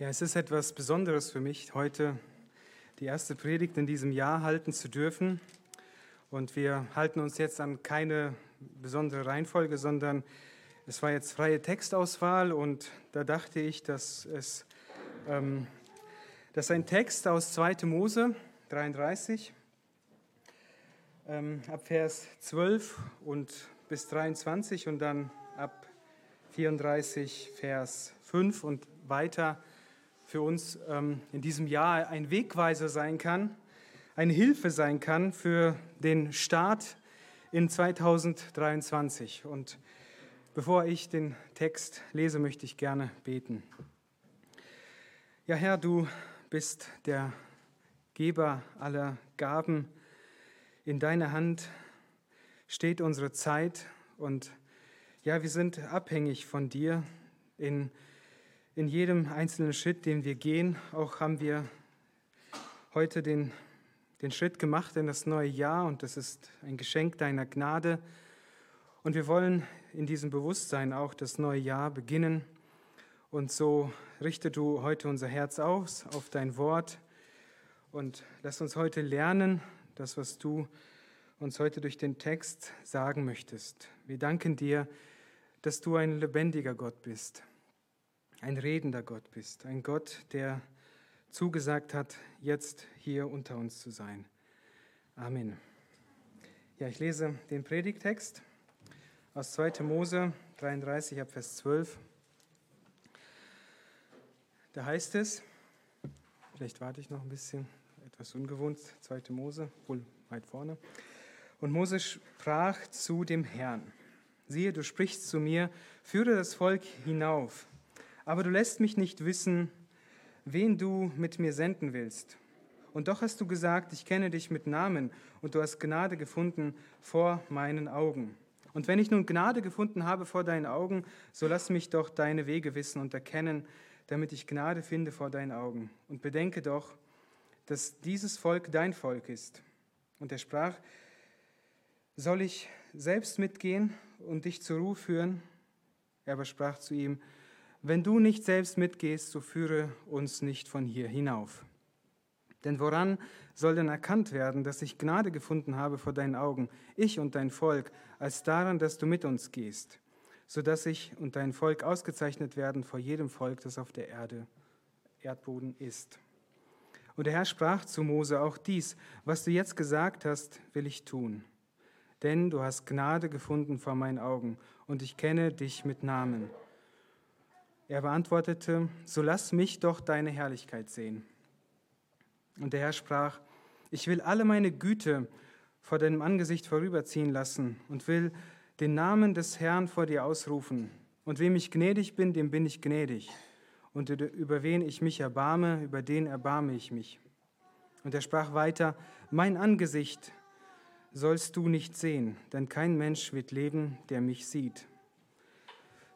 Ja, es ist etwas Besonderes für mich, heute die erste Predigt in diesem Jahr halten zu dürfen. Und wir halten uns jetzt an keine besondere Reihenfolge, sondern es war jetzt freie Textauswahl und da dachte ich, dass es ähm, dass ein Text aus 2. Mose 33 ähm, ab Vers 12 und bis 23 und dann ab 34 Vers 5 und weiter für uns ähm, in diesem Jahr ein Wegweiser sein kann, eine Hilfe sein kann für den Start in 2023. Und bevor ich den Text lese, möchte ich gerne beten. Ja, Herr, du bist der Geber aller Gaben. In deiner Hand steht unsere Zeit und ja, wir sind abhängig von dir in in jedem einzelnen Schritt, den wir gehen. Auch haben wir heute den, den Schritt gemacht in das neue Jahr und das ist ein Geschenk deiner Gnade. Und wir wollen in diesem Bewusstsein auch das neue Jahr beginnen. Und so richte du heute unser Herz aus auf dein Wort und lass uns heute lernen, das, was du uns heute durch den Text sagen möchtest. Wir danken dir, dass du ein lebendiger Gott bist ein redender Gott bist, ein Gott, der zugesagt hat, jetzt hier unter uns zu sein. Amen. Ja, ich lese den Predigtext aus 2. Mose 33 ab Vers 12. Da heißt es, vielleicht warte ich noch ein bisschen, etwas ungewohnt, 2. Mose, wohl weit vorne. Und Mose sprach zu dem Herrn, siehe, du sprichst zu mir, führe das Volk hinauf aber du lässt mich nicht wissen, wen du mit mir senden willst. Und doch hast du gesagt, ich kenne dich mit Namen und du hast Gnade gefunden vor meinen Augen. Und wenn ich nun Gnade gefunden habe vor deinen Augen, so lass mich doch deine Wege wissen und erkennen, damit ich Gnade finde vor deinen Augen. Und bedenke doch, dass dieses Volk dein Volk ist. Und er sprach, soll ich selbst mitgehen und dich zur Ruhe führen? Er aber sprach zu ihm, wenn du nicht selbst mitgehst, so führe uns nicht von hier hinauf. Denn woran soll denn erkannt werden, dass ich Gnade gefunden habe vor deinen Augen, ich und dein Volk, als daran, dass du mit uns gehst, so dass ich und dein Volk ausgezeichnet werden vor jedem Volk, das auf der Erde, Erdboden ist. Und der Herr sprach zu Mose auch dies, was du jetzt gesagt hast, will ich tun. Denn du hast Gnade gefunden vor meinen Augen und ich kenne dich mit Namen. Er beantwortete, so lass mich doch deine Herrlichkeit sehen. Und der Herr sprach, ich will alle meine Güte vor deinem Angesicht vorüberziehen lassen und will den Namen des Herrn vor dir ausrufen. Und wem ich gnädig bin, dem bin ich gnädig. Und über wen ich mich erbarme, über den erbarme ich mich. Und er sprach weiter, mein Angesicht sollst du nicht sehen, denn kein Mensch wird leben, der mich sieht.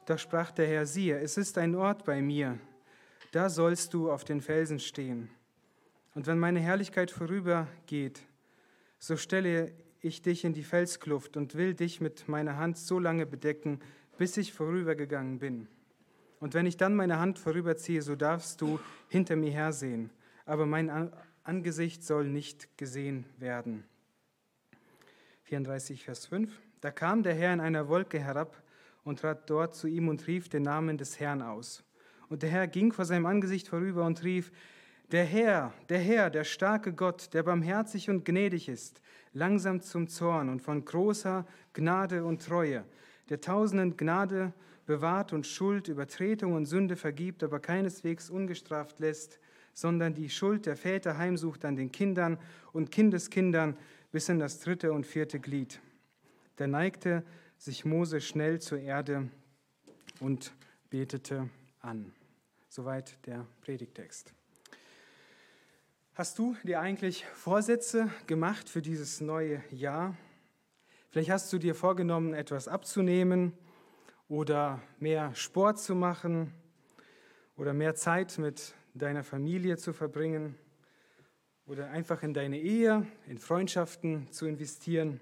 Da sprach der Herr, siehe, es ist ein Ort bei mir, da sollst du auf den Felsen stehen. Und wenn meine Herrlichkeit vorübergeht, so stelle ich dich in die Felskluft und will dich mit meiner Hand so lange bedecken, bis ich vorübergegangen bin. Und wenn ich dann meine Hand vorüberziehe, so darfst du hinter mir hersehen, aber mein Angesicht soll nicht gesehen werden. 34, Vers 5. Da kam der Herr in einer Wolke herab und trat dort zu ihm und rief den Namen des Herrn aus. Und der Herr ging vor seinem Angesicht vorüber und rief, der Herr, der Herr, der starke Gott, der barmherzig und gnädig ist, langsam zum Zorn und von großer Gnade und Treue, der tausenden Gnade bewahrt und Schuld, Übertretung und Sünde vergibt, aber keineswegs ungestraft lässt, sondern die Schuld der Väter heimsucht an den Kindern und Kindeskindern bis in das dritte und vierte Glied. Der neigte sich Mose schnell zur Erde und betete an. Soweit der Predigtext. Hast du dir eigentlich Vorsätze gemacht für dieses neue Jahr? Vielleicht hast du dir vorgenommen, etwas abzunehmen oder mehr Sport zu machen oder mehr Zeit mit deiner Familie zu verbringen oder einfach in deine Ehe, in Freundschaften zu investieren.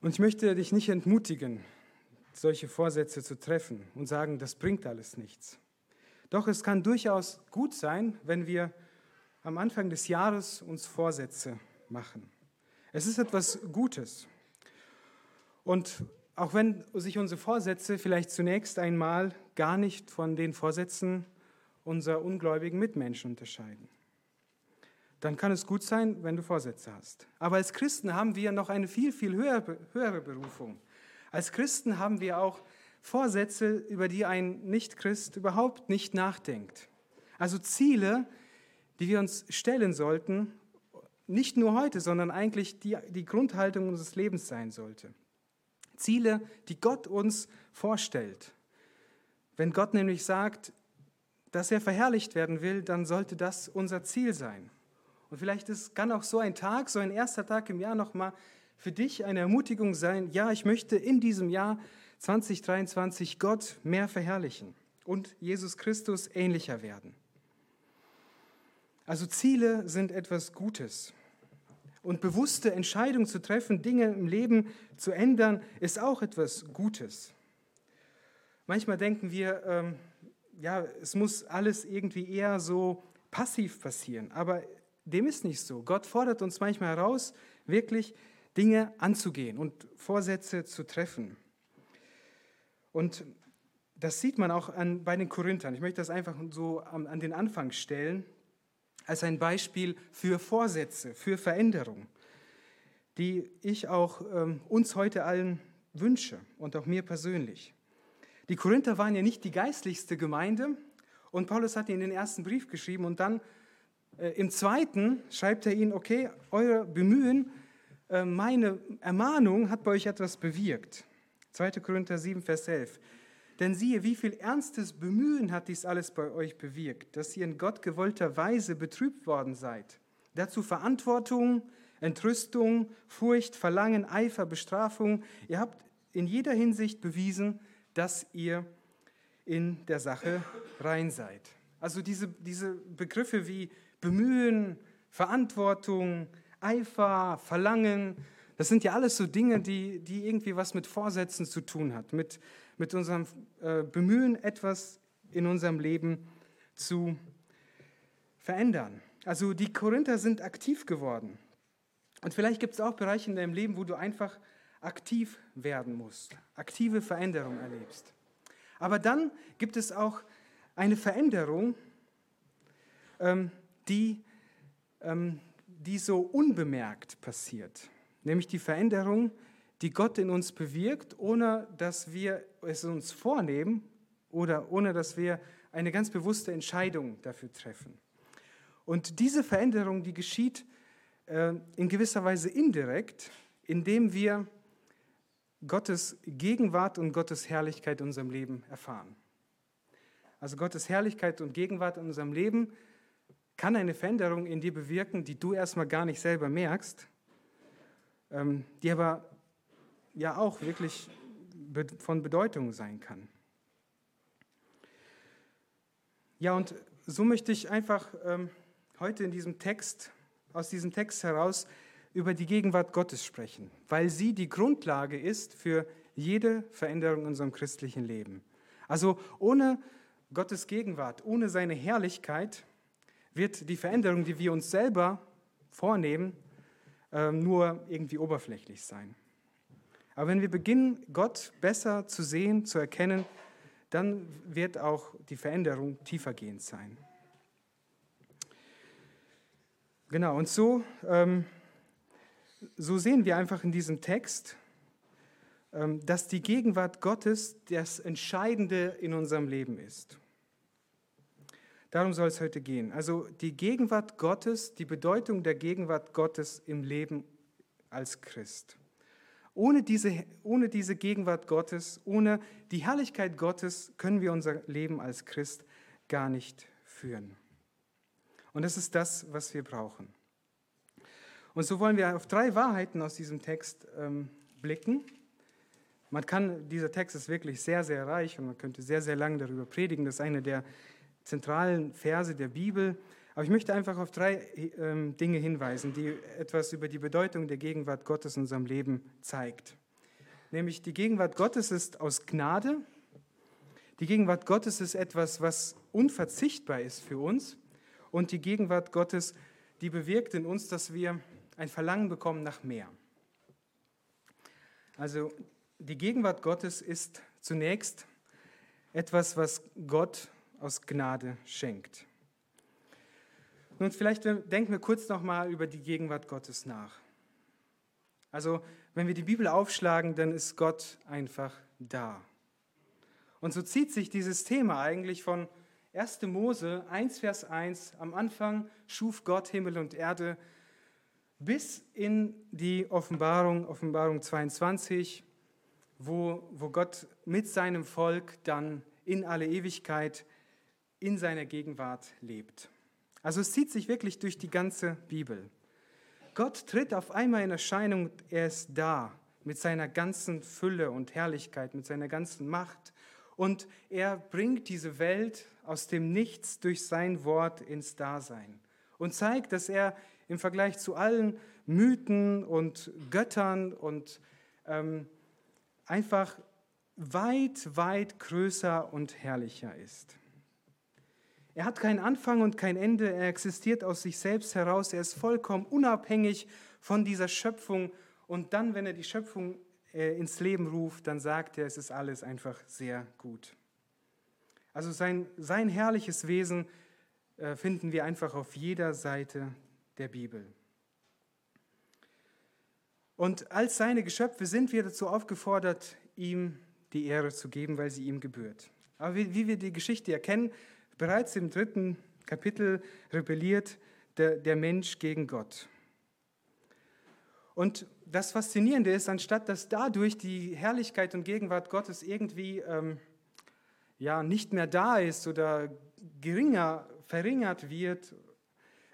Und ich möchte dich nicht entmutigen, solche Vorsätze zu treffen und sagen, das bringt alles nichts. Doch es kann durchaus gut sein, wenn wir am Anfang des Jahres uns Vorsätze machen. Es ist etwas Gutes. Und auch wenn sich unsere Vorsätze vielleicht zunächst einmal gar nicht von den Vorsätzen unserer ungläubigen Mitmenschen unterscheiden, dann kann es gut sein, wenn du Vorsätze hast. Aber als Christen haben wir noch eine viel, viel höhere, Berufung. Als Christen haben wir auch Vorsätze, über die ein Nichtchrist überhaupt nicht nachdenkt. Also Ziele, die wir uns stellen sollten, nicht nur heute, sondern eigentlich die, die Grundhaltung unseres Lebens sein sollte. Ziele, die Gott uns vorstellt. Wenn Gott nämlich sagt, dass er verherrlicht werden will, dann sollte das unser Ziel sein. Und vielleicht ist, kann auch so ein Tag, so ein erster Tag im Jahr nochmal für dich eine Ermutigung sein, ja, ich möchte in diesem Jahr 2023 Gott mehr verherrlichen und Jesus Christus ähnlicher werden. Also Ziele sind etwas Gutes. Und bewusste Entscheidungen zu treffen, Dinge im Leben zu ändern, ist auch etwas Gutes. Manchmal denken wir, ähm, ja, es muss alles irgendwie eher so passiv passieren, aber dem ist nicht so. Gott fordert uns manchmal heraus, wirklich Dinge anzugehen und Vorsätze zu treffen. Und das sieht man auch an, bei den Korinthern. Ich möchte das einfach so an, an den Anfang stellen als ein Beispiel für Vorsätze, für Veränderung, die ich auch ähm, uns heute allen wünsche und auch mir persönlich. Die Korinther waren ja nicht die geistlichste Gemeinde und Paulus hat ihnen den ersten Brief geschrieben und dann im zweiten schreibt er ihnen, okay, euer Bemühen, äh, meine Ermahnung hat bei euch etwas bewirkt. 2. Korinther 7, Vers 11. Denn siehe, wie viel ernstes Bemühen hat dies alles bei euch bewirkt, dass ihr in Gott gewollter Weise betrübt worden seid. Dazu Verantwortung, Entrüstung, Furcht, Verlangen, Eifer, Bestrafung. Ihr habt in jeder Hinsicht bewiesen, dass ihr in der Sache rein seid. Also diese, diese Begriffe wie Bemühen, Verantwortung, Eifer, Verlangen, das sind ja alles so Dinge, die, die irgendwie was mit Vorsätzen zu tun hat, mit, mit unserem äh, Bemühen, etwas in unserem Leben zu verändern. Also die Korinther sind aktiv geworden. Und vielleicht gibt es auch Bereiche in deinem Leben, wo du einfach aktiv werden musst, aktive Veränderung erlebst. Aber dann gibt es auch eine Veränderung, ähm, die, ähm, die so unbemerkt passiert nämlich die Veränderung, die Gott in uns bewirkt, ohne dass wir es uns vornehmen oder ohne dass wir eine ganz bewusste Entscheidung dafür treffen. Und diese Veränderung, die geschieht äh, in gewisser Weise indirekt, indem wir Gottes Gegenwart und Gottes Herrlichkeit in unserem Leben erfahren. Also Gottes Herrlichkeit und Gegenwart in unserem Leben kann eine Veränderung in dir bewirken, die du erstmal gar nicht selber merkst, ähm, die aber ja auch wirklich von Bedeutung sein kann. Ja, und so möchte ich einfach ähm, heute in diesem Text, aus diesem Text heraus, über die Gegenwart Gottes sprechen, weil sie die Grundlage ist für jede Veränderung in unserem christlichen Leben. Also ohne Gottes Gegenwart, ohne seine Herrlichkeit wird die Veränderung, die wir uns selber vornehmen, ähm, nur irgendwie oberflächlich sein. Aber wenn wir beginnen, Gott besser zu sehen, zu erkennen, dann wird auch die Veränderung tiefergehend sein. Genau, und so, ähm, so sehen wir einfach in diesem Text, ähm, dass die Gegenwart Gottes das Entscheidende in unserem Leben ist. Darum soll es heute gehen. Also die Gegenwart Gottes, die Bedeutung der Gegenwart Gottes im Leben als Christ. Ohne diese, ohne diese Gegenwart Gottes, ohne die Herrlichkeit Gottes können wir unser Leben als Christ gar nicht führen. Und das ist das, was wir brauchen. Und so wollen wir auf drei Wahrheiten aus diesem Text ähm, blicken. Man kann, dieser Text ist wirklich sehr, sehr reich und man könnte sehr, sehr lange darüber predigen. Das ist eine der zentralen Verse der Bibel. Aber ich möchte einfach auf drei ähm, Dinge hinweisen, die etwas über die Bedeutung der Gegenwart Gottes in unserem Leben zeigt. Nämlich die Gegenwart Gottes ist aus Gnade, Die Gegenwart Gottes ist etwas, was unverzichtbar ist für uns. Und die Gegenwart Gottes, die bewirkt in uns, dass wir ein Verlangen bekommen nach mehr. Also die Gegenwart Gottes ist zunächst etwas, was Gott aus Gnade schenkt. Nun, vielleicht denken wir kurz nochmal über die Gegenwart Gottes nach. Also, wenn wir die Bibel aufschlagen, dann ist Gott einfach da. Und so zieht sich dieses Thema eigentlich von 1. Mose 1, Vers 1, am Anfang schuf Gott Himmel und Erde, bis in die Offenbarung, Offenbarung 22, wo, wo Gott mit seinem Volk dann in alle Ewigkeit in seiner Gegenwart lebt. Also es zieht sich wirklich durch die ganze Bibel. Gott tritt auf einmal in Erscheinung, er ist da mit seiner ganzen Fülle und Herrlichkeit, mit seiner ganzen Macht. Und er bringt diese Welt aus dem Nichts durch sein Wort ins Dasein und zeigt, dass er im Vergleich zu allen Mythen und Göttern und ähm, einfach weit, weit größer und herrlicher ist. Er hat keinen Anfang und kein Ende, er existiert aus sich selbst heraus, er ist vollkommen unabhängig von dieser Schöpfung. Und dann, wenn er die Schöpfung äh, ins Leben ruft, dann sagt er, es ist alles einfach sehr gut. Also sein, sein herrliches Wesen äh, finden wir einfach auf jeder Seite der Bibel. Und als seine Geschöpfe sind wir dazu aufgefordert, ihm die Ehre zu geben, weil sie ihm gebührt. Aber wie, wie wir die Geschichte erkennen, Bereits im dritten Kapitel rebelliert der, der Mensch gegen Gott. Und das Faszinierende ist, anstatt dass dadurch die Herrlichkeit und Gegenwart Gottes irgendwie ähm, ja, nicht mehr da ist oder geringer, verringert wird,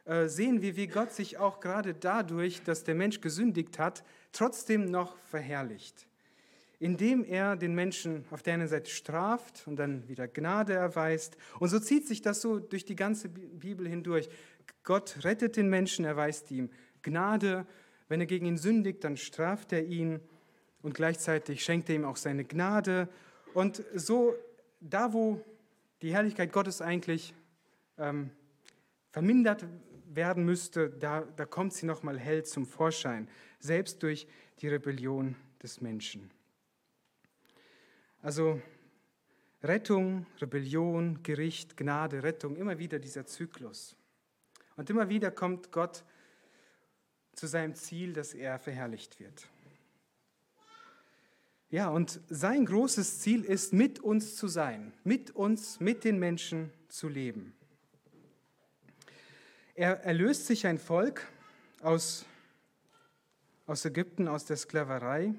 äh, sehen wir, wie Gott sich auch gerade dadurch, dass der Mensch gesündigt hat, trotzdem noch verherrlicht indem er den Menschen auf der einen Seite straft und dann wieder Gnade erweist. Und so zieht sich das so durch die ganze Bibel hindurch. Gott rettet den Menschen, erweist ihm Gnade. Wenn er gegen ihn sündigt, dann straft er ihn und gleichzeitig schenkt er ihm auch seine Gnade. Und so, da wo die Herrlichkeit Gottes eigentlich ähm, vermindert werden müsste, da, da kommt sie nochmal hell zum Vorschein, selbst durch die Rebellion des Menschen. Also Rettung, Rebellion, Gericht, Gnade, Rettung, immer wieder dieser Zyklus. Und immer wieder kommt Gott zu seinem Ziel, dass er verherrlicht wird. Ja, und sein großes Ziel ist, mit uns zu sein, mit uns, mit den Menschen zu leben. Er erlöst sich ein Volk aus, aus Ägypten, aus der Sklaverei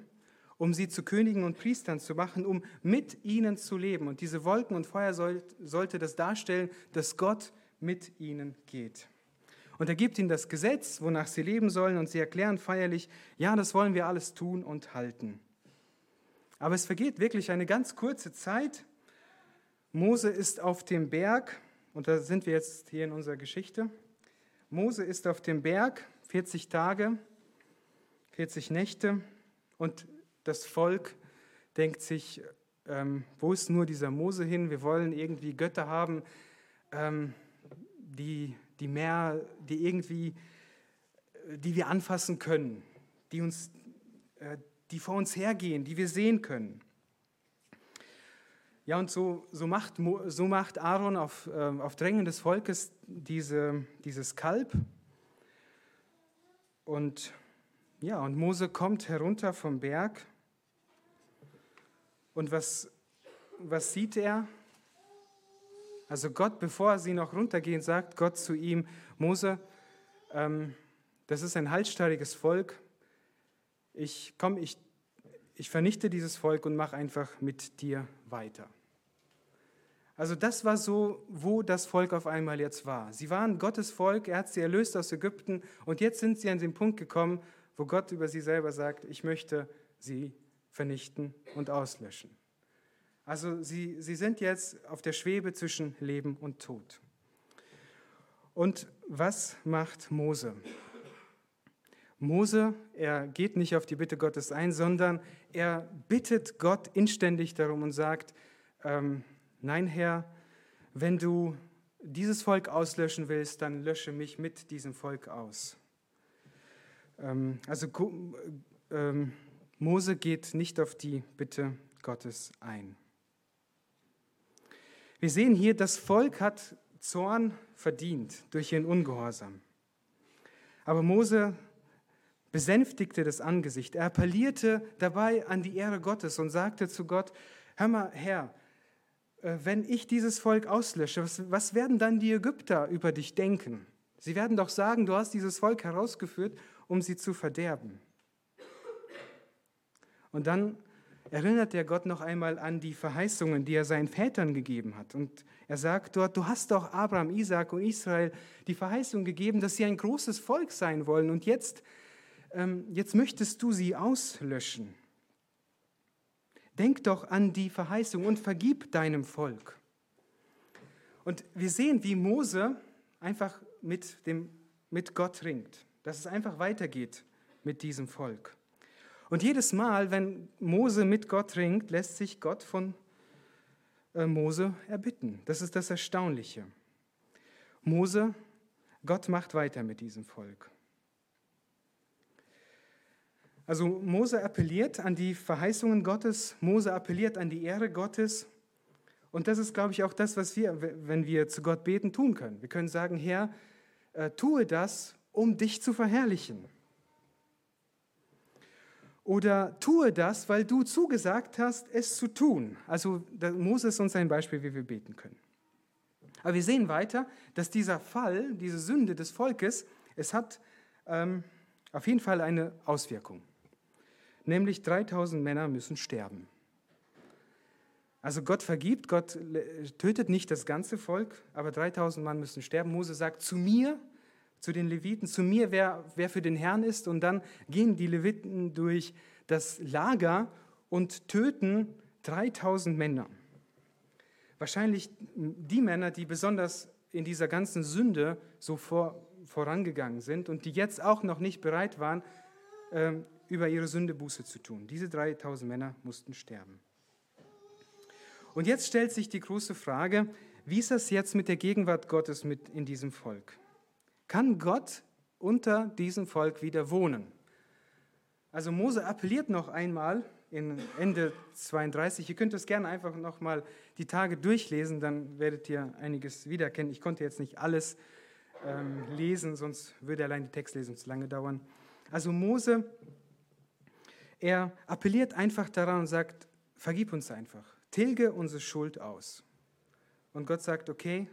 um sie zu Königen und Priestern zu machen, um mit ihnen zu leben. Und diese Wolken und Feuer soll, sollte das darstellen, dass Gott mit ihnen geht. Und er gibt ihnen das Gesetz, wonach sie leben sollen, und sie erklären feierlich, ja, das wollen wir alles tun und halten. Aber es vergeht wirklich eine ganz kurze Zeit. Mose ist auf dem Berg, und da sind wir jetzt hier in unserer Geschichte. Mose ist auf dem Berg 40 Tage, 40 Nächte, und das Volk denkt sich, ähm, wo ist nur dieser Mose hin? Wir wollen irgendwie Götter haben, ähm, die, die mehr, die irgendwie, die wir anfassen können, die uns, äh, die vor uns hergehen, die wir sehen können. Ja, und so, so, macht, so macht Aaron auf, äh, auf Drängen des Volkes diese, dieses Kalb. Und ja, und Mose kommt herunter vom Berg und was, was sieht er? Also Gott, bevor sie noch runtergehen, sagt Gott zu ihm, Mose, ähm, das ist ein halsstarriges Volk. Ich komm, ich, ich vernichte dieses Volk und mache einfach mit dir weiter. Also das war so, wo das Volk auf einmal jetzt war. Sie waren Gottes Volk, er hat sie erlöst aus Ägypten und jetzt sind sie an den Punkt gekommen, wo Gott über sie selber sagt, ich möchte sie vernichten und auslöschen. Also sie, sie sind jetzt auf der Schwebe zwischen Leben und Tod. Und was macht Mose? Mose, er geht nicht auf die Bitte Gottes ein, sondern er bittet Gott inständig darum und sagt, ähm, nein Herr, wenn du dieses Volk auslöschen willst, dann lösche mich mit diesem Volk aus. Ähm, also ähm, Mose geht nicht auf die Bitte Gottes ein. Wir sehen hier, das Volk hat Zorn verdient durch ihren Ungehorsam. Aber Mose besänftigte das Angesicht. Er appellierte dabei an die Ehre Gottes und sagte zu Gott, hör mal, Herr, äh, wenn ich dieses Volk auslösche, was, was werden dann die Ägypter über dich denken? Sie werden doch sagen, du hast dieses Volk herausgeführt, um sie zu verderben. Und dann erinnert er Gott noch einmal an die Verheißungen, die er seinen Vätern gegeben hat. Und er sagt dort, du hast doch Abraham, Isaac und Israel die Verheißung gegeben, dass sie ein großes Volk sein wollen. Und jetzt, ähm, jetzt möchtest du sie auslöschen. Denk doch an die Verheißung und vergib deinem Volk. Und wir sehen, wie Mose einfach mit, dem, mit Gott ringt, dass es einfach weitergeht mit diesem Volk. Und jedes Mal, wenn Mose mit Gott ringt, lässt sich Gott von äh, Mose erbitten. Das ist das Erstaunliche. Mose, Gott macht weiter mit diesem Volk. Also Mose appelliert an die Verheißungen Gottes, Mose appelliert an die Ehre Gottes. Und das ist, glaube ich, auch das, was wir, wenn wir zu Gott beten, tun können. Wir können sagen, Herr, äh, tue das, um dich zu verherrlichen. Oder tue das, weil du zugesagt hast, es zu tun. Also Mose ist uns ein Beispiel, wie wir beten können. Aber wir sehen weiter, dass dieser Fall, diese Sünde des Volkes, es hat ähm, auf jeden Fall eine Auswirkung nämlich 3000 Männer müssen sterben. Also Gott vergibt, Gott tötet nicht das ganze Volk, aber 3000 Mann müssen sterben. Mose sagt zu mir, zu den Leviten, zu mir, wer, wer für den Herrn ist. Und dann gehen die Leviten durch das Lager und töten 3000 Männer. Wahrscheinlich die Männer, die besonders in dieser ganzen Sünde so vor, vorangegangen sind und die jetzt auch noch nicht bereit waren, ähm, über ihre Sünde Buße zu tun. Diese 3000 Männer mussten sterben. Und jetzt stellt sich die große Frage, wie ist das jetzt mit der Gegenwart Gottes mit in diesem Volk? Kann Gott unter diesem Volk wieder wohnen? Also Mose appelliert noch einmal in Ende 32. Ihr könnt es gerne einfach noch mal die Tage durchlesen, dann werdet ihr einiges wiedererkennen. Ich konnte jetzt nicht alles ähm, lesen, sonst würde allein die Textlesung zu lange dauern. Also Mose er appelliert einfach daran und sagt, vergib uns einfach, tilge unsere Schuld aus. Und Gott sagt, okay,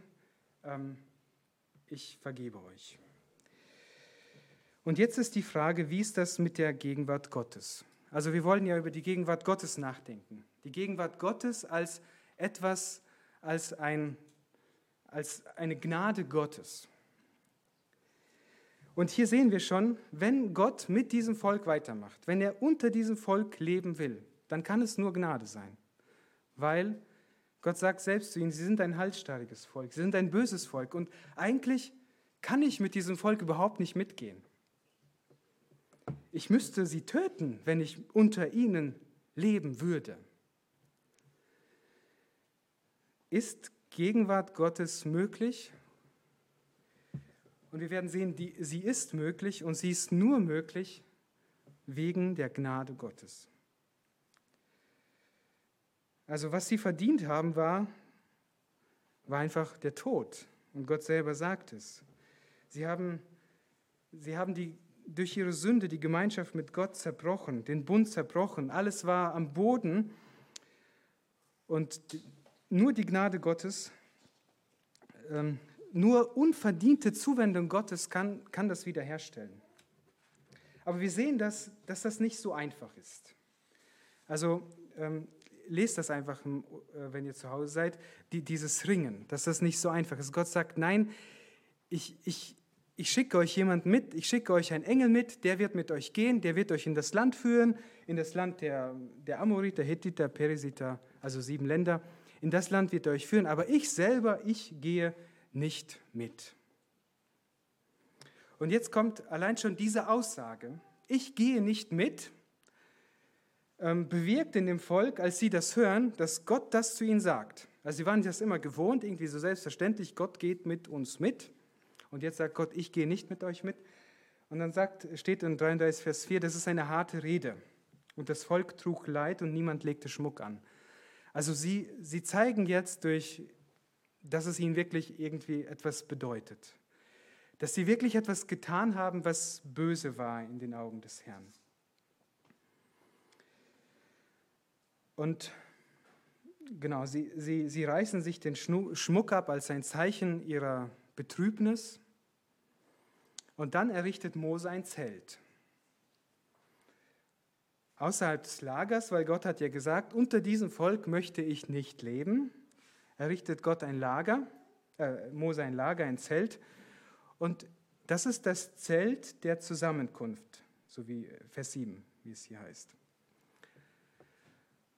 ähm, ich vergebe euch. Und jetzt ist die Frage, wie ist das mit der Gegenwart Gottes? Also wir wollen ja über die Gegenwart Gottes nachdenken. Die Gegenwart Gottes als etwas, als, ein, als eine Gnade Gottes. Und hier sehen wir schon, wenn Gott mit diesem Volk weitermacht, wenn er unter diesem Volk leben will, dann kann es nur Gnade sein. Weil Gott sagt selbst zu ihnen, sie sind ein halsstarriges Volk, sie sind ein böses Volk. Und eigentlich kann ich mit diesem Volk überhaupt nicht mitgehen. Ich müsste sie töten, wenn ich unter ihnen leben würde. Ist Gegenwart Gottes möglich? Und wir werden sehen, die, sie ist möglich und sie ist nur möglich wegen der Gnade Gottes. Also was sie verdient haben, war, war einfach der Tod. Und Gott selber sagt es. Sie haben, sie haben die, durch ihre Sünde die Gemeinschaft mit Gott zerbrochen, den Bund zerbrochen. Alles war am Boden. Und nur die Gnade Gottes ähm, nur unverdiente Zuwendung Gottes kann, kann das wiederherstellen. Aber wir sehen, dass, dass das nicht so einfach ist. Also ähm, lest das einfach, äh, wenn ihr zu Hause seid, die, dieses Ringen, dass das nicht so einfach ist. Gott sagt, nein, ich, ich, ich schicke euch jemand mit, ich schicke euch einen Engel mit, der wird mit euch gehen, der wird euch in das Land führen, in das Land der, der Amoriter, Hethiter, Perisiter, also sieben Länder. In das Land wird er euch führen, aber ich selber, ich gehe nicht mit. Und jetzt kommt allein schon diese Aussage, ich gehe nicht mit, bewirkt in dem Volk, als sie das hören, dass Gott das zu ihnen sagt. Also sie waren das immer gewohnt, irgendwie so selbstverständlich, Gott geht mit uns mit. Und jetzt sagt Gott, ich gehe nicht mit euch mit. Und dann sagt, steht in 33 Vers 4, das ist eine harte Rede. Und das Volk trug Leid und niemand legte Schmuck an. Also sie, sie zeigen jetzt durch, dass es ihnen wirklich irgendwie etwas bedeutet. Dass sie wirklich etwas getan haben, was böse war in den Augen des Herrn. Und genau, sie, sie, sie reißen sich den Schmuck ab als ein Zeichen ihrer Betrübnis. Und dann errichtet Mose ein Zelt. Außerhalb des Lagers, weil Gott hat ja gesagt, unter diesem Volk möchte ich nicht leben, errichtet Gott ein Lager, äh, Mose ein Lager, ein Zelt. Und das ist das Zelt der Zusammenkunft, so wie Vers 7, wie es hier heißt.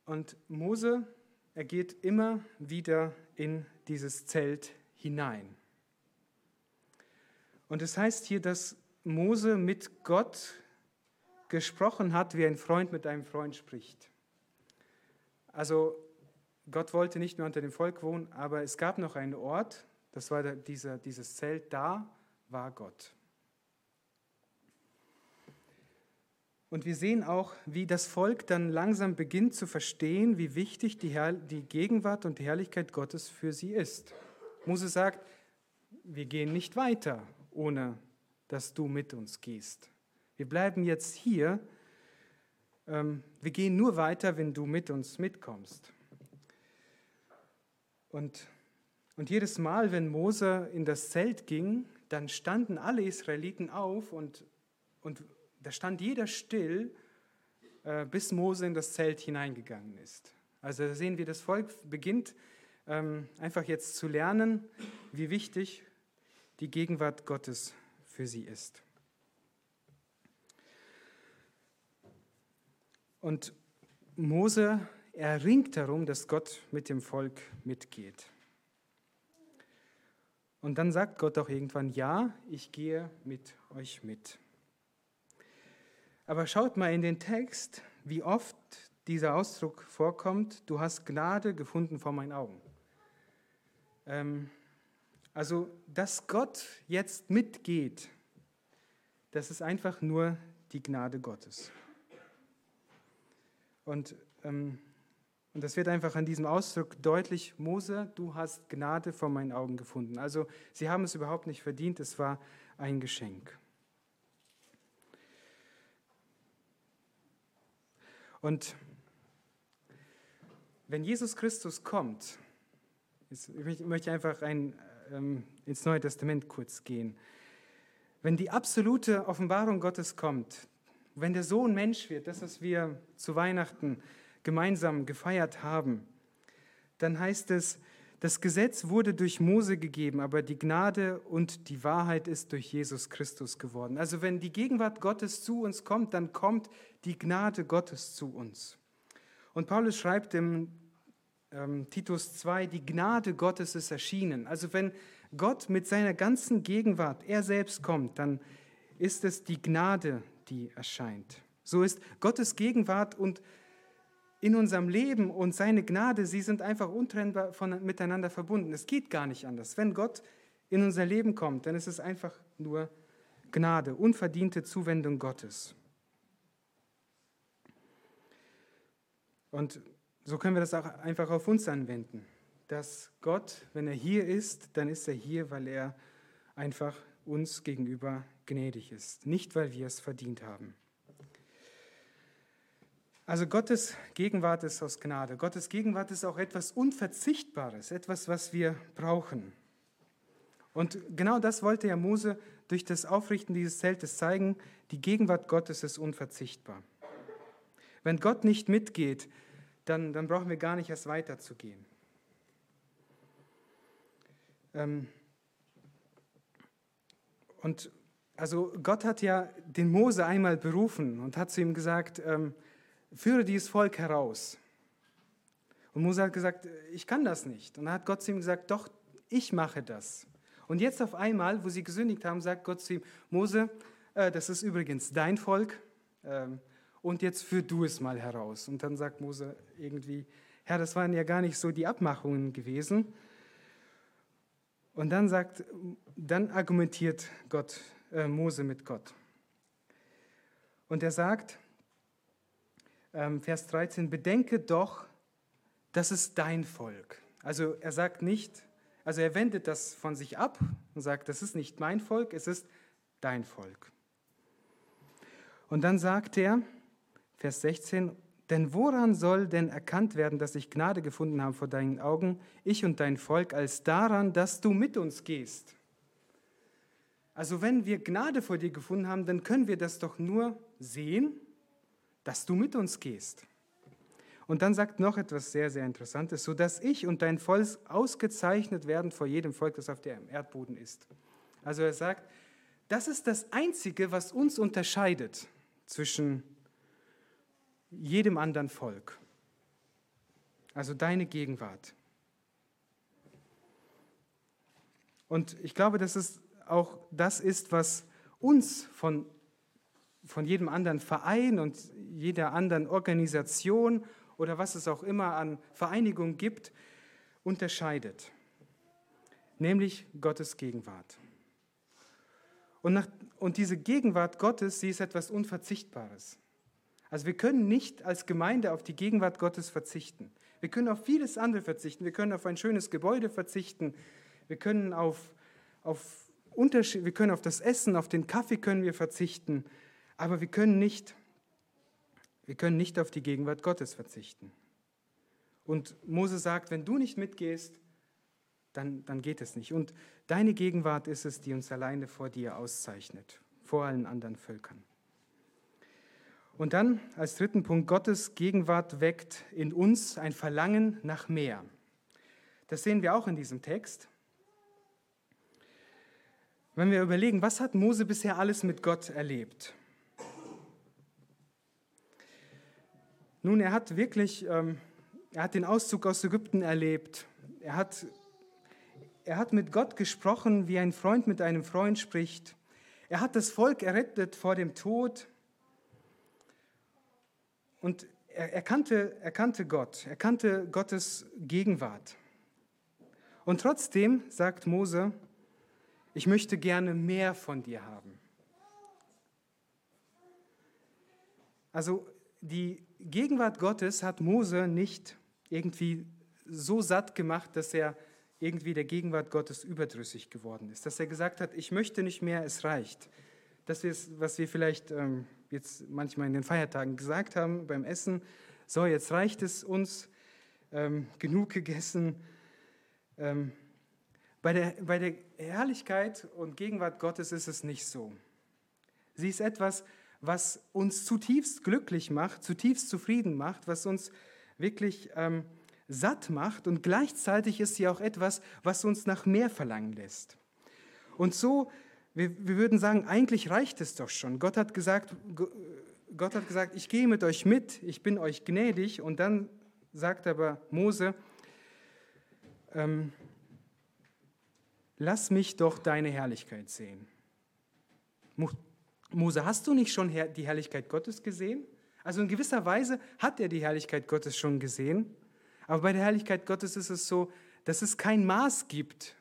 Und Mose, er geht immer wieder in dieses Zelt hinein. Und es heißt hier, dass Mose mit Gott gesprochen hat, wie ein Freund mit einem Freund spricht. Also Gott wollte nicht mehr unter dem Volk wohnen, aber es gab noch einen Ort, das war dieser, dieses Zelt, da war Gott. Und wir sehen auch, wie das Volk dann langsam beginnt zu verstehen, wie wichtig die, Herr die Gegenwart und die Herrlichkeit Gottes für sie ist. Mose sagt, wir gehen nicht weiter, ohne dass du mit uns gehst. Wir bleiben jetzt hier. Ähm, wir gehen nur weiter, wenn du mit uns mitkommst. Und, und jedes Mal, wenn Mose in das Zelt ging, dann standen alle Israeliten auf und, und da stand jeder still, äh, bis Mose in das Zelt hineingegangen ist. Also sehen wir, das Volk beginnt ähm, einfach jetzt zu lernen, wie wichtig die Gegenwart Gottes für sie ist. Und Mose erringt darum, dass Gott mit dem Volk mitgeht. Und dann sagt Gott auch irgendwann, ja, ich gehe mit euch mit. Aber schaut mal in den Text, wie oft dieser Ausdruck vorkommt, du hast Gnade gefunden vor meinen Augen. Ähm, also, dass Gott jetzt mitgeht, das ist einfach nur die Gnade Gottes. Und, ähm, und das wird einfach an diesem Ausdruck deutlich, Mose, du hast Gnade vor meinen Augen gefunden. Also sie haben es überhaupt nicht verdient, es war ein Geschenk. Und wenn Jesus Christus kommt, ich möchte einfach ein ähm, ins Neue Testament kurz gehen. Wenn die absolute Offenbarung Gottes kommt, wenn der Sohn Mensch wird, das, was wir zu Weihnachten gemeinsam gefeiert haben, dann heißt es, das Gesetz wurde durch Mose gegeben, aber die Gnade und die Wahrheit ist durch Jesus Christus geworden. Also wenn die Gegenwart Gottes zu uns kommt, dann kommt die Gnade Gottes zu uns. Und Paulus schreibt im ähm, Titus 2, die Gnade Gottes ist erschienen. Also wenn Gott mit seiner ganzen Gegenwart, er selbst kommt, dann ist es die Gnade, die erscheint. So ist Gottes Gegenwart und in unserem Leben und seine Gnade, sie sind einfach untrennbar von, miteinander verbunden. Es geht gar nicht anders. Wenn Gott in unser Leben kommt, dann ist es einfach nur Gnade, unverdiente Zuwendung Gottes. Und so können wir das auch einfach auf uns anwenden. Dass Gott, wenn er hier ist, dann ist er hier, weil er einfach uns gegenüber gnädig ist, nicht weil wir es verdient haben. Also Gottes Gegenwart ist aus Gnade. Gottes Gegenwart ist auch etwas Unverzichtbares, etwas, was wir brauchen. Und genau das wollte ja Mose durch das Aufrichten dieses Zeltes zeigen. Die Gegenwart Gottes ist unverzichtbar. Wenn Gott nicht mitgeht, dann, dann brauchen wir gar nicht erst weiterzugehen. Ähm und also Gott hat ja den Mose einmal berufen und hat zu ihm gesagt, ähm, führe dieses Volk heraus. Und Mose hat gesagt, ich kann das nicht. Und dann hat Gott zu ihm gesagt, doch, ich mache das. Und jetzt auf einmal, wo sie gesündigt haben, sagt Gott zu ihm, Mose, äh, das ist übrigens dein Volk. Ähm, und jetzt führ du es mal heraus. Und dann sagt Mose irgendwie, Herr, das waren ja gar nicht so die Abmachungen gewesen. Und dann sagt, dann argumentiert Gott, äh, Mose mit Gott. Und er sagt, Vers 13, bedenke doch, das ist dein Volk. Also er sagt nicht, also er wendet das von sich ab und sagt, das ist nicht mein Volk, es ist dein Volk. Und dann sagt er, Vers 16, denn woran soll denn erkannt werden, dass ich Gnade gefunden habe vor deinen Augen, ich und dein Volk, als daran, dass du mit uns gehst? Also wenn wir Gnade vor dir gefunden haben, dann können wir das doch nur sehen, dass du mit uns gehst. Und dann sagt noch etwas sehr, sehr Interessantes, so dass ich und dein Volk ausgezeichnet werden vor jedem Volk, das auf dem Erdboden ist. Also er sagt, das ist das Einzige, was uns unterscheidet zwischen jedem anderen Volk. Also deine Gegenwart. Und ich glaube, dass es auch das ist, was uns von, von jedem anderen Verein und jeder anderen Organisation oder was es auch immer an Vereinigung gibt, unterscheidet. Nämlich Gottes Gegenwart. Und, nach, und diese Gegenwart Gottes, sie ist etwas Unverzichtbares. Also wir können nicht als Gemeinde auf die Gegenwart Gottes verzichten. Wir können auf vieles andere verzichten. Wir können auf ein schönes Gebäude verzichten. Wir können auf, auf Unterschied, wir können auf das Essen, auf den Kaffee können wir verzichten. Aber wir können nicht, wir können nicht auf die Gegenwart Gottes verzichten. Und Mose sagt, wenn du nicht mitgehst, dann, dann geht es nicht. Und deine Gegenwart ist es, die uns alleine vor dir auszeichnet, vor allen anderen Völkern. Und dann als dritten Punkt, Gottes Gegenwart weckt in uns ein Verlangen nach mehr. Das sehen wir auch in diesem Text. Wenn wir überlegen, was hat Mose bisher alles mit Gott erlebt? Nun, er hat wirklich, ähm, er hat den Auszug aus Ägypten erlebt. Er hat, er hat mit Gott gesprochen, wie ein Freund mit einem Freund spricht. Er hat das Volk errettet vor dem Tod. Und er, er, kannte, er kannte Gott, er kannte Gottes Gegenwart. Und trotzdem sagt Mose, ich möchte gerne mehr von dir haben. Also die Gegenwart Gottes hat Mose nicht irgendwie so satt gemacht, dass er irgendwie der Gegenwart Gottes überdrüssig geworden ist, dass er gesagt hat, ich möchte nicht mehr, es reicht. Das ist, was wir vielleicht ähm, jetzt manchmal in den Feiertagen gesagt haben beim Essen, so jetzt reicht es uns, ähm, genug gegessen. Ähm, bei, der, bei der Herrlichkeit und Gegenwart Gottes ist es nicht so. Sie ist etwas, was uns zutiefst glücklich macht, zutiefst zufrieden macht, was uns wirklich ähm, satt macht und gleichzeitig ist sie auch etwas, was uns nach mehr verlangen lässt. Und so wir, wir würden sagen, eigentlich reicht es doch schon. Gott hat gesagt, Gott hat gesagt, ich gehe mit euch mit, ich bin euch gnädig. Und dann sagt aber Mose, ähm, lass mich doch deine Herrlichkeit sehen. Mose, hast du nicht schon die Herrlichkeit Gottes gesehen? Also in gewisser Weise hat er die Herrlichkeit Gottes schon gesehen. Aber bei der Herrlichkeit Gottes ist es so, dass es kein Maß gibt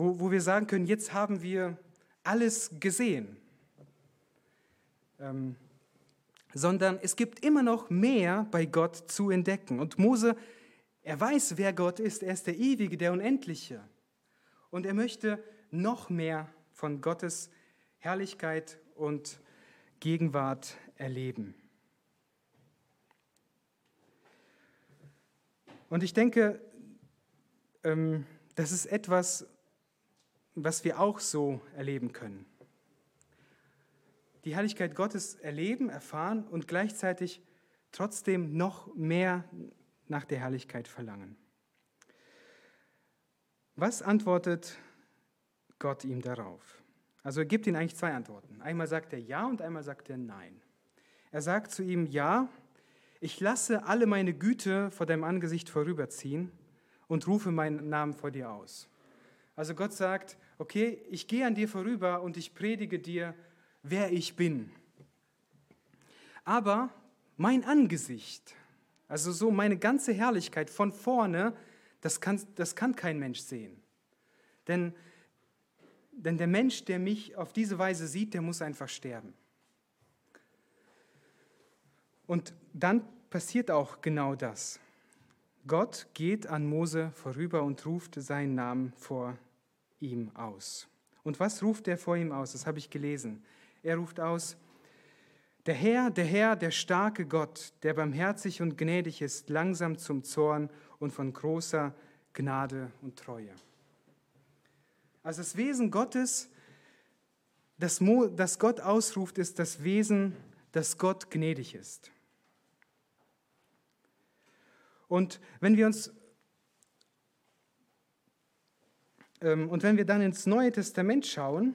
wo, wo wir sagen können, jetzt haben wir alles gesehen. Ähm, sondern es gibt immer noch mehr bei Gott zu entdecken. Und Mose, er weiß, wer Gott ist. Er ist der Ewige, der Unendliche. Und er möchte noch mehr von Gottes Herrlichkeit und Gegenwart erleben. Und ich denke, ähm, das ist etwas, was wir auch so erleben können. Die Herrlichkeit Gottes erleben, erfahren und gleichzeitig trotzdem noch mehr nach der Herrlichkeit verlangen. Was antwortet Gott ihm darauf? Also er gibt ihm eigentlich zwei Antworten. Einmal sagt er ja und einmal sagt er nein. Er sagt zu ihm, ja, ich lasse alle meine Güte vor deinem Angesicht vorüberziehen und rufe meinen Namen vor dir aus. Also Gott sagt, okay, ich gehe an dir vorüber und ich predige dir, wer ich bin. Aber mein Angesicht, Also so meine ganze Herrlichkeit von vorne, das kann, das kann kein Mensch sehen. Denn, denn der Mensch, der mich auf diese Weise sieht, der muss einfach sterben. Und dann passiert auch genau das. Gott geht an Mose vorüber und ruft seinen Namen vor ihm aus. Und was ruft er vor ihm aus? Das habe ich gelesen. Er ruft aus, der Herr, der Herr, der starke Gott, der barmherzig und gnädig ist, langsam zum Zorn und von großer Gnade und Treue. Also das Wesen Gottes, das, das Gott ausruft, ist das Wesen, dass Gott gnädig ist. Und wenn wir uns ähm, und wenn wir dann ins Neue Testament schauen,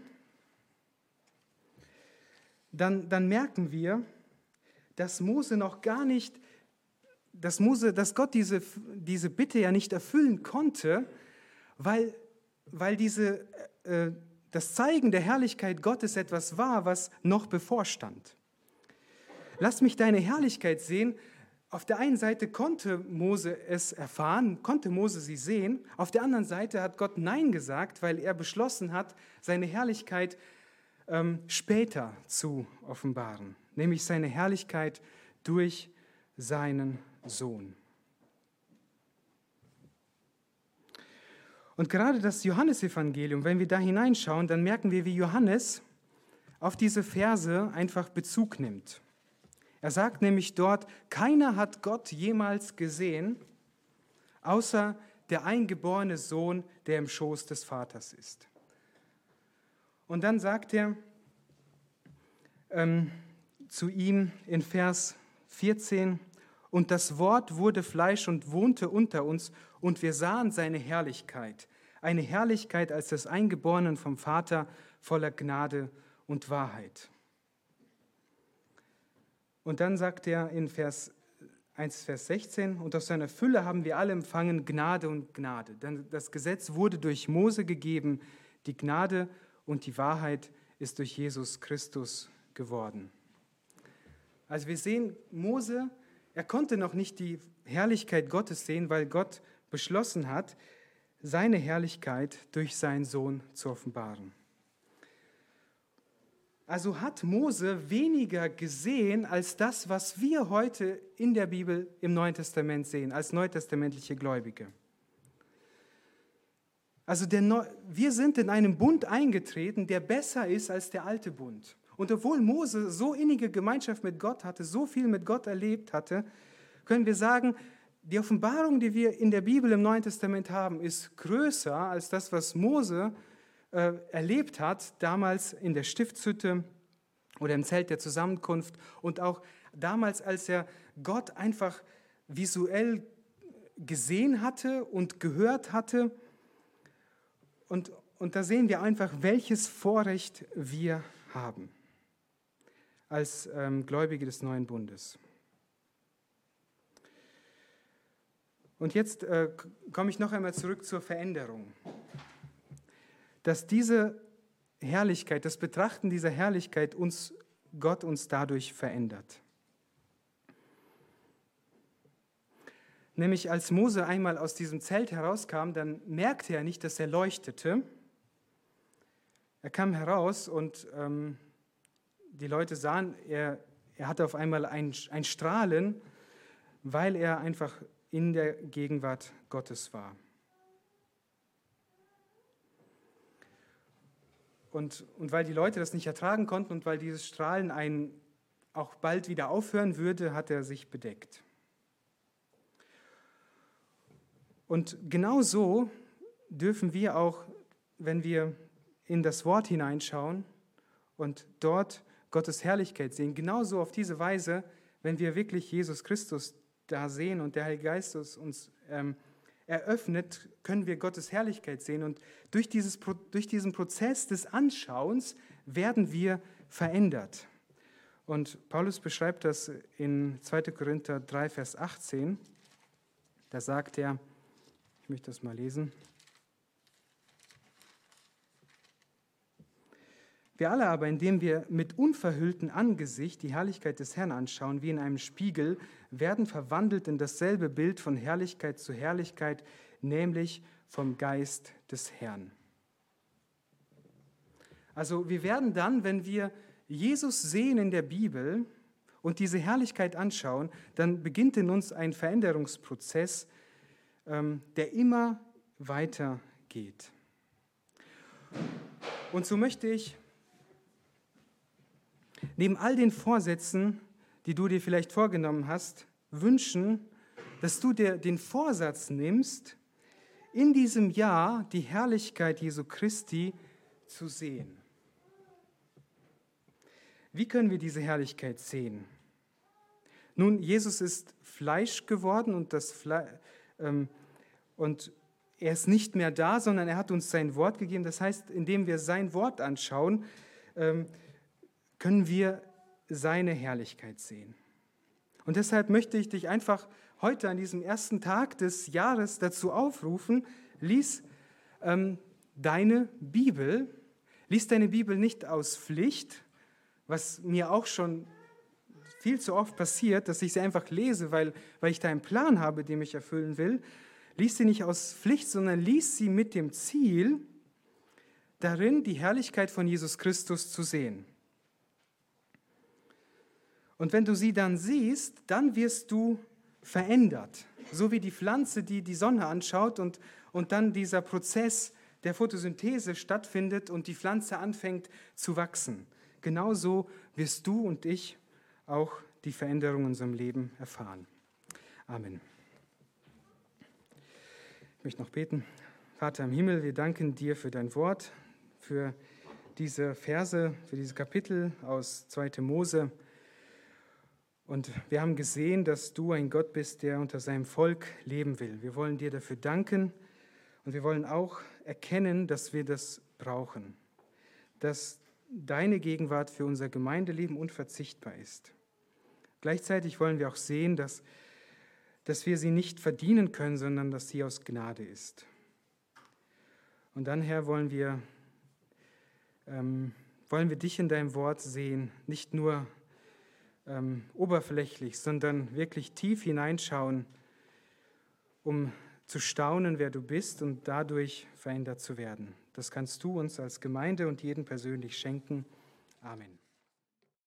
dann, dann merken wir, dass Mose noch gar nicht, dass, Mose, dass Gott diese, diese Bitte ja nicht erfüllen konnte, weil, weil diese, äh, das Zeigen der Herrlichkeit Gottes etwas war, was noch bevorstand. Lass mich deine Herrlichkeit sehen. Auf der einen Seite konnte Mose es erfahren, konnte Mose sie sehen. Auf der anderen Seite hat Gott Nein gesagt, weil er beschlossen hat, seine Herrlichkeit ähm, später zu offenbaren, nämlich seine Herrlichkeit durch seinen Sohn. Und gerade das Johannesevangelium, wenn wir da hineinschauen, dann merken wir, wie Johannes auf diese Verse einfach Bezug nimmt. Er sagt nämlich dort, keiner hat Gott jemals gesehen, außer der eingeborene Sohn, der im Schoß des Vaters ist. Und dann sagt er ähm, zu ihm in Vers 14, und das Wort wurde Fleisch und wohnte unter uns, und wir sahen seine Herrlichkeit, eine Herrlichkeit als des Eingeborenen vom Vater voller Gnade und Wahrheit. Und dann sagt er in Vers 1, Vers 16, und aus seiner Fülle haben wir alle empfangen Gnade und Gnade. Denn das Gesetz wurde durch Mose gegeben, die Gnade und die Wahrheit ist durch Jesus Christus geworden. Also wir sehen, Mose, er konnte noch nicht die Herrlichkeit Gottes sehen, weil Gott beschlossen hat, seine Herrlichkeit durch seinen Sohn zu offenbaren. Also hat Mose weniger gesehen als das, was wir heute in der Bibel im Neuen Testament sehen, als neutestamentliche Gläubige. Also der, wir sind in einen Bund eingetreten, der besser ist als der alte Bund. Und obwohl Mose so innige Gemeinschaft mit Gott hatte, so viel mit Gott erlebt hatte, können wir sagen, die Offenbarung, die wir in der Bibel im Neuen Testament haben, ist größer als das, was Mose äh, erlebt hat, damals in der Stiftshütte oder im Zelt der Zusammenkunft und auch damals, als er Gott einfach visuell gesehen hatte und gehört hatte und, und da sehen wir einfach, welches Vorrecht wir haben als ähm, Gläubige des neuen Bundes. Und jetzt äh, komme ich noch einmal zurück zur Veränderung. Dass diese Herrlichkeit, das Betrachten dieser Herrlichkeit uns, Gott uns dadurch verändert. Nämlich als Mose einmal aus diesem Zelt herauskam, dann merkte er nicht, dass er leuchtete. Er kam heraus und ähm, die Leute sahen, er, er hatte auf einmal ein, ein Strahlen, weil er einfach in der Gegenwart Gottes war. Und, und weil die Leute das nicht ertragen konnten und weil dieses Strahlen einen auch bald wieder aufhören würde, hat er sich bedeckt. Und genau so dürfen wir auch, wenn wir in das Wort hineinschauen und dort Gottes Herrlichkeit sehen, genauso auf diese Weise, wenn wir wirklich Jesus Christus da sehen und der Heilige Geist uns ähm, eröffnet, können wir Gottes Herrlichkeit sehen. Und durch, dieses, durch diesen Prozess des Anschauens werden wir verändert. Und Paulus beschreibt das in 2. Korinther 3, Vers 18. Da sagt er, ich möchte das mal lesen. Wir alle aber, indem wir mit unverhülltem Angesicht die Herrlichkeit des Herrn anschauen, wie in einem Spiegel, werden verwandelt in dasselbe Bild von Herrlichkeit zu Herrlichkeit, nämlich vom Geist des Herrn. Also wir werden dann, wenn wir Jesus sehen in der Bibel und diese Herrlichkeit anschauen, dann beginnt in uns ein Veränderungsprozess, ähm, der immer weiter geht. Und so möchte ich neben all den Vorsätzen, die du dir vielleicht vorgenommen hast, wünschen, dass du dir den Vorsatz nimmst, in diesem Jahr die Herrlichkeit Jesu Christi zu sehen. Wie können wir diese Herrlichkeit sehen? Nun, Jesus ist Fleisch geworden und, das Fle ähm, und er ist nicht mehr da, sondern er hat uns sein Wort gegeben. Das heißt, indem wir sein Wort anschauen, ähm, können wir seine Herrlichkeit sehen. Und deshalb möchte ich dich einfach heute an diesem ersten Tag des Jahres dazu aufrufen, lies ähm, deine Bibel, lies deine Bibel nicht aus Pflicht, was mir auch schon viel zu oft passiert, dass ich sie einfach lese, weil, weil ich da einen Plan habe, den ich erfüllen will. Lies sie nicht aus Pflicht, sondern lies sie mit dem Ziel, darin die Herrlichkeit von Jesus Christus zu sehen. Und wenn du sie dann siehst, dann wirst du verändert. So wie die Pflanze, die die Sonne anschaut und, und dann dieser Prozess der Photosynthese stattfindet und die Pflanze anfängt zu wachsen. Genauso wirst du und ich auch die Veränderung in unserem Leben erfahren. Amen. Ich möchte noch beten. Vater im Himmel, wir danken dir für dein Wort, für diese Verse, für diese Kapitel aus 2. Mose. Und wir haben gesehen, dass du ein Gott bist, der unter seinem Volk leben will. Wir wollen dir dafür danken und wir wollen auch erkennen, dass wir das brauchen, dass deine Gegenwart für unser Gemeindeleben unverzichtbar ist. Gleichzeitig wollen wir auch sehen, dass, dass wir sie nicht verdienen können, sondern dass sie aus Gnade ist. Und dann, Herr, wollen wir, ähm, wollen wir dich in deinem Wort sehen, nicht nur ähm, oberflächlich, sondern wirklich tief hineinschauen, um zu staunen, wer du bist und dadurch verändert zu werden. Das kannst du uns als Gemeinde und jeden persönlich schenken. Amen.